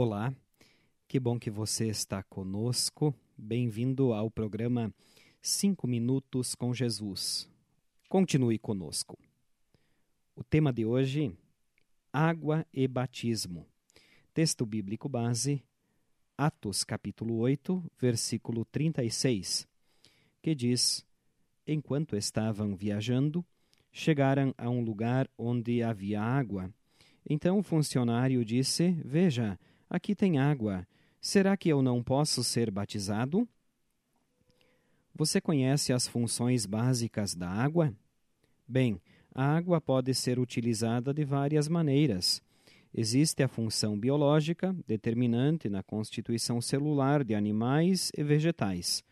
Olá, que bom que você está conosco. Bem-vindo ao programa 5 Minutos com Jesus. Continue conosco. O tema de hoje: Água e Batismo. Texto bíblico base: Atos, capítulo 8, versículo 36, que diz: Enquanto estavam viajando, chegaram a um lugar onde havia água. Então o funcionário disse: Veja, Aqui tem água. Será que eu não posso ser batizado? Você conhece as funções básicas da água? Bem, a água pode ser utilizada de várias maneiras. Existe a função biológica, determinante na constituição celular de animais e vegetais.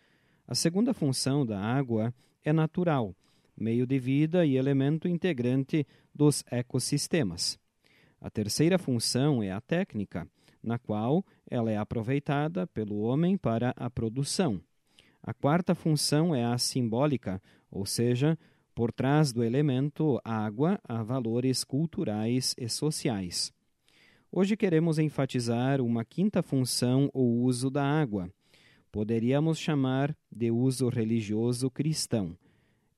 A segunda função da água é natural, meio de vida e elemento integrante dos ecossistemas. A terceira função é a técnica, na qual ela é aproveitada pelo homem para a produção. A quarta função é a simbólica, ou seja, por trás do elemento água há valores culturais e sociais. Hoje queremos enfatizar uma quinta função ou uso da água. Poderíamos chamar de uso religioso cristão.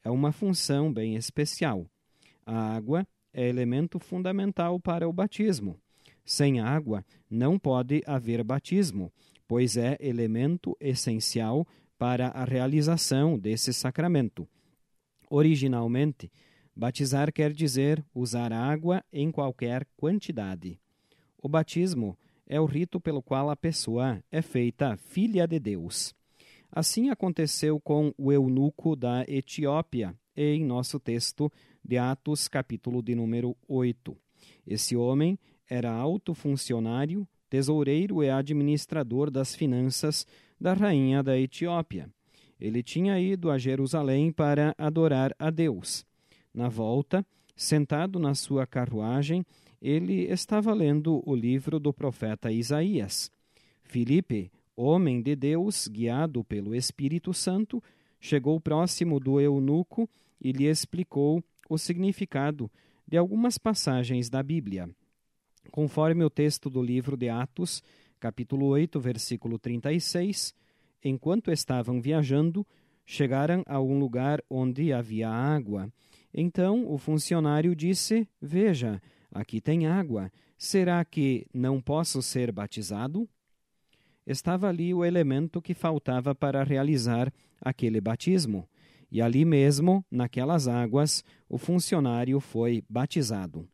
É uma função bem especial. A água é elemento fundamental para o batismo. Sem água não pode haver batismo, pois é elemento essencial para a realização desse sacramento. Originalmente, batizar quer dizer usar água em qualquer quantidade. O batismo é o rito pelo qual a pessoa é feita filha de Deus. Assim aconteceu com o eunuco da Etiópia, em nosso texto de Atos, capítulo de número 8. Esse homem era alto funcionário, tesoureiro e administrador das finanças da rainha da Etiópia. Ele tinha ido a Jerusalém para adorar a Deus. Na volta, sentado na sua carruagem, ele estava lendo o livro do profeta Isaías. Filipe, homem de Deus, guiado pelo Espírito Santo, chegou próximo do eunuco e lhe explicou o significado de algumas passagens da Bíblia. Conforme o texto do livro de Atos, capítulo 8, versículo 36, enquanto estavam viajando, chegaram a um lugar onde havia água. Então o funcionário disse: Veja, aqui tem água. Será que não posso ser batizado? Estava ali o elemento que faltava para realizar aquele batismo. E ali mesmo, naquelas águas, o funcionário foi batizado.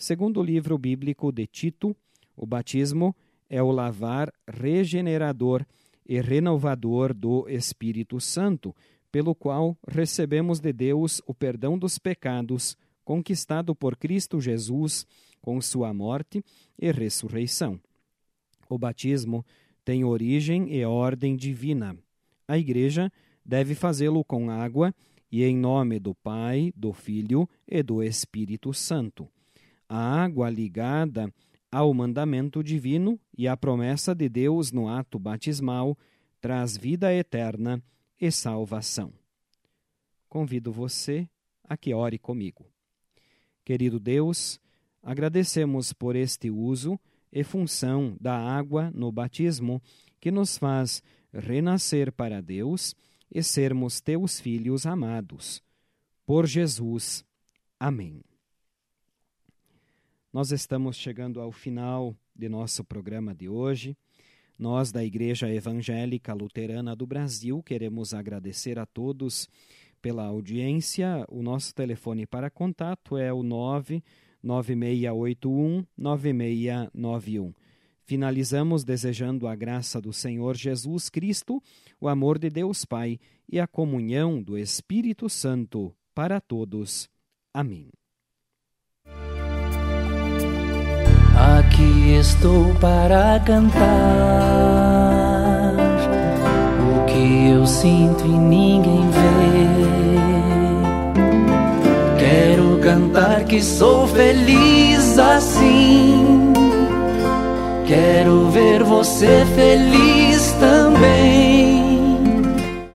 Segundo o livro bíblico de Tito, o batismo é o lavar regenerador e renovador do Espírito Santo, pelo qual recebemos de Deus o perdão dos pecados conquistado por Cristo Jesus com sua morte e ressurreição. O batismo tem origem e ordem divina. A Igreja deve fazê-lo com água e em nome do Pai, do Filho e do Espírito Santo a água ligada ao mandamento divino e à promessa de Deus no ato batismal traz vida eterna e salvação. Convido você a que ore comigo. Querido Deus, agradecemos por este uso e função da água no batismo que nos faz renascer para Deus e sermos teus filhos amados. Por Jesus. Amém. Nós estamos chegando ao final de nosso programa de hoje. Nós, da Igreja Evangélica Luterana do Brasil, queremos agradecer a todos pela audiência. O nosso telefone para contato é o 99681 9691. Finalizamos desejando a graça do Senhor Jesus Cristo, o amor de Deus Pai e a comunhão do Espírito Santo para todos. Amém. Aqui estou para cantar o que eu sinto e ninguém vê. Quero cantar que sou feliz assim. Quero ver você feliz também.